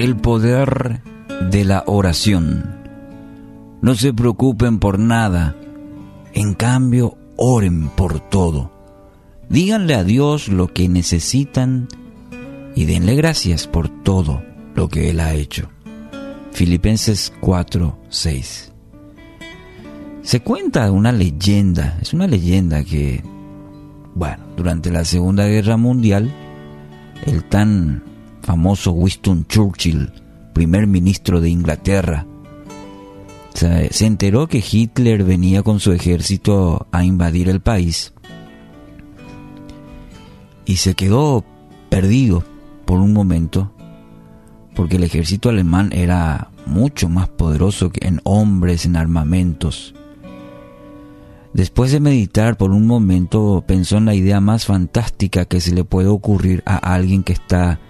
el poder de la oración. No se preocupen por nada, en cambio oren por todo. Díganle a Dios lo que necesitan y denle gracias por todo lo que Él ha hecho. Filipenses 4, 6. Se cuenta una leyenda, es una leyenda que, bueno, durante la Segunda Guerra Mundial, el tan famoso Winston Churchill, primer ministro de Inglaterra, se enteró que Hitler venía con su ejército a invadir el país y se quedó perdido por un momento porque el ejército alemán era mucho más poderoso que en hombres, en armamentos. Después de meditar por un momento, pensó en la idea más fantástica que se le puede ocurrir a alguien que está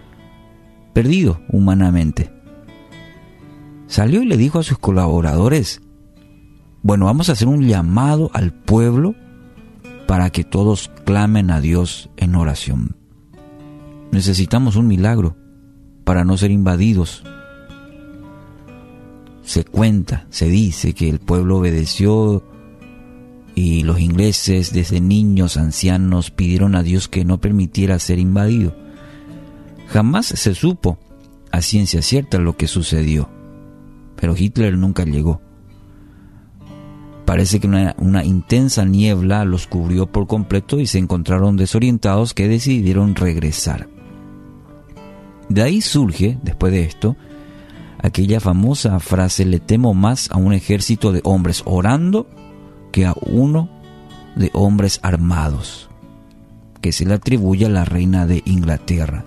perdido humanamente. Salió y le dijo a sus colaboradores, bueno, vamos a hacer un llamado al pueblo para que todos clamen a Dios en oración. Necesitamos un milagro para no ser invadidos. Se cuenta, se dice que el pueblo obedeció y los ingleses desde niños, ancianos, pidieron a Dios que no permitiera ser invadido. Jamás se supo a ciencia cierta lo que sucedió, pero Hitler nunca llegó. Parece que una, intensa niebla los cubrió por completo y se encontraron desorientados que decidieron regresar. De ahí surge, después de esto, aquella famosa frase, le temo más a un ejército de hombres orando que a uno de hombres armados, que se le atribuye a la reina de Inglaterra.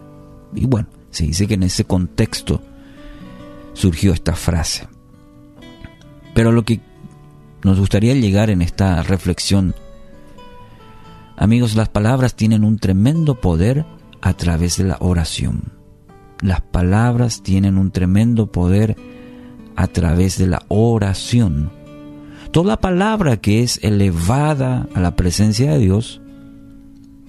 Y bueno, se dice que en ese contexto surgió esta frase. Pero lo que nos gustaría llegar en esta reflexión, amigos, las palabras tienen un tremendo poder a través de la oración. Las palabras tienen un tremendo poder a través de la oración. Toda palabra que es elevada a la presencia de Dios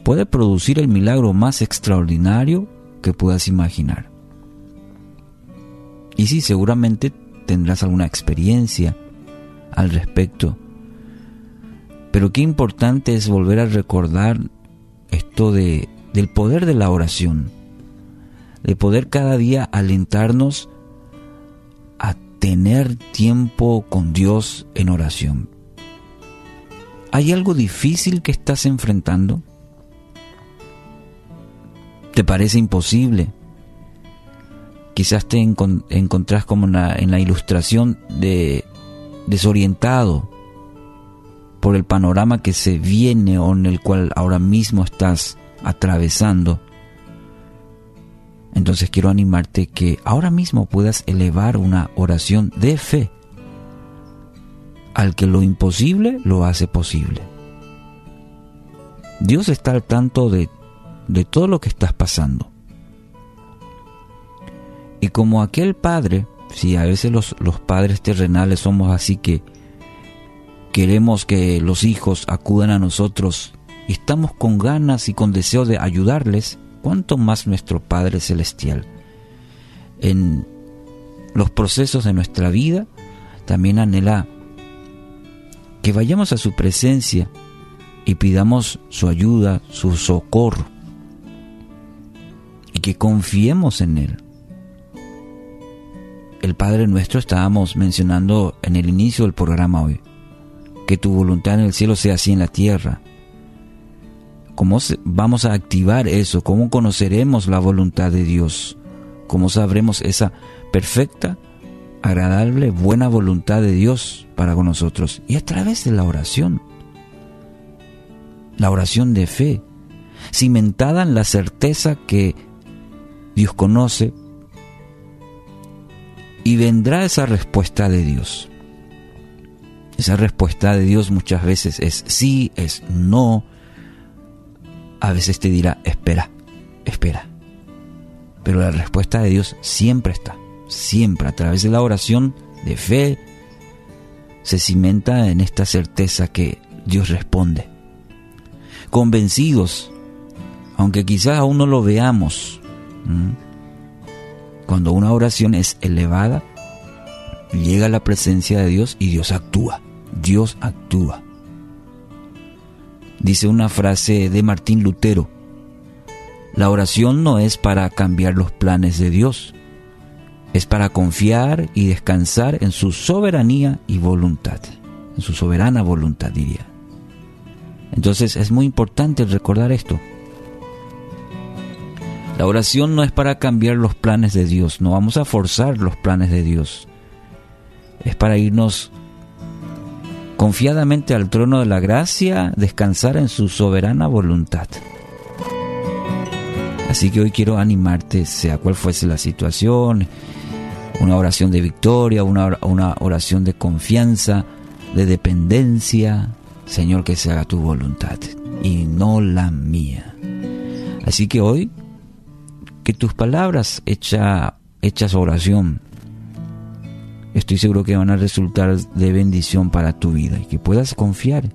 puede producir el milagro más extraordinario que puedas imaginar. Y sí, seguramente tendrás alguna experiencia al respecto. Pero qué importante es volver a recordar esto de, del poder de la oración, de poder cada día alentarnos a tener tiempo con Dios en oración. ¿Hay algo difícil que estás enfrentando? Te parece imposible. Quizás te encontrás como en la, ilustración de desorientado por el panorama que se viene o en el cual ahora mismo estás atravesando. Entonces quiero animarte que ahora mismo puedas elevar una oración de fe al que lo imposible lo hace posible. Dios está al tanto de de todo lo que estás pasando. Y como aquel padre, si a veces los, los padres terrenales somos así que queremos que los hijos acudan a nosotros y estamos con ganas y con deseo de ayudarles, cuanto más nuestro Padre Celestial. En los procesos de nuestra vida también anhela que vayamos a su presencia y pidamos su ayuda, su socorro que confiemos en Él. El Padre nuestro estábamos mencionando en el inicio del programa hoy, que tu voluntad en el cielo sea así en la tierra. ¿Cómo vamos a activar eso? ¿Cómo conoceremos la voluntad de Dios? ¿Cómo sabremos esa perfecta, agradable, buena voluntad de Dios para con nosotros? Y a través de la oración. La oración de fe, cimentada en la certeza que Dios conoce y vendrá esa respuesta de Dios. Esa respuesta de Dios muchas veces es sí, es no. A veces te dirá, espera, espera. Pero la respuesta de Dios siempre está, siempre a través de la oración de fe, se cimenta en esta certeza que Dios responde. Convencidos, aunque quizás aún no lo veamos, Cuando una oración es elevada, llega a la presencia de Dios y Dios actúa. Dios actúa. Dice una frase de Martín Lutero, la oración no es para cambiar los planes de Dios, es para confiar y descansar en su soberanía y voluntad, en su soberana voluntad diría. Entonces es muy importante recordar esto. La oración no es para cambiar los planes de Dios, no vamos a forzar los planes de Dios. Es para irnos confiadamente al trono de la gracia, descansar en su soberana voluntad. Así que hoy quiero animarte, sea cual fuese la situación, una oración de victoria, una, oración de confianza, de dependencia. Señor, que se haga tu voluntad y no la mía. Así que hoy que tus palabras hecha, hechas oración, estoy seguro que van a resultar de bendición para tu vida y que puedas confiar.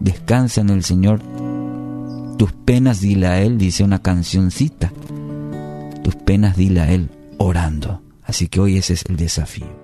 Descansa en el Señor. Tus penas dile a Él, dice una cancioncita. Tus penas dile a Él orando. Así que hoy ese es el desafío.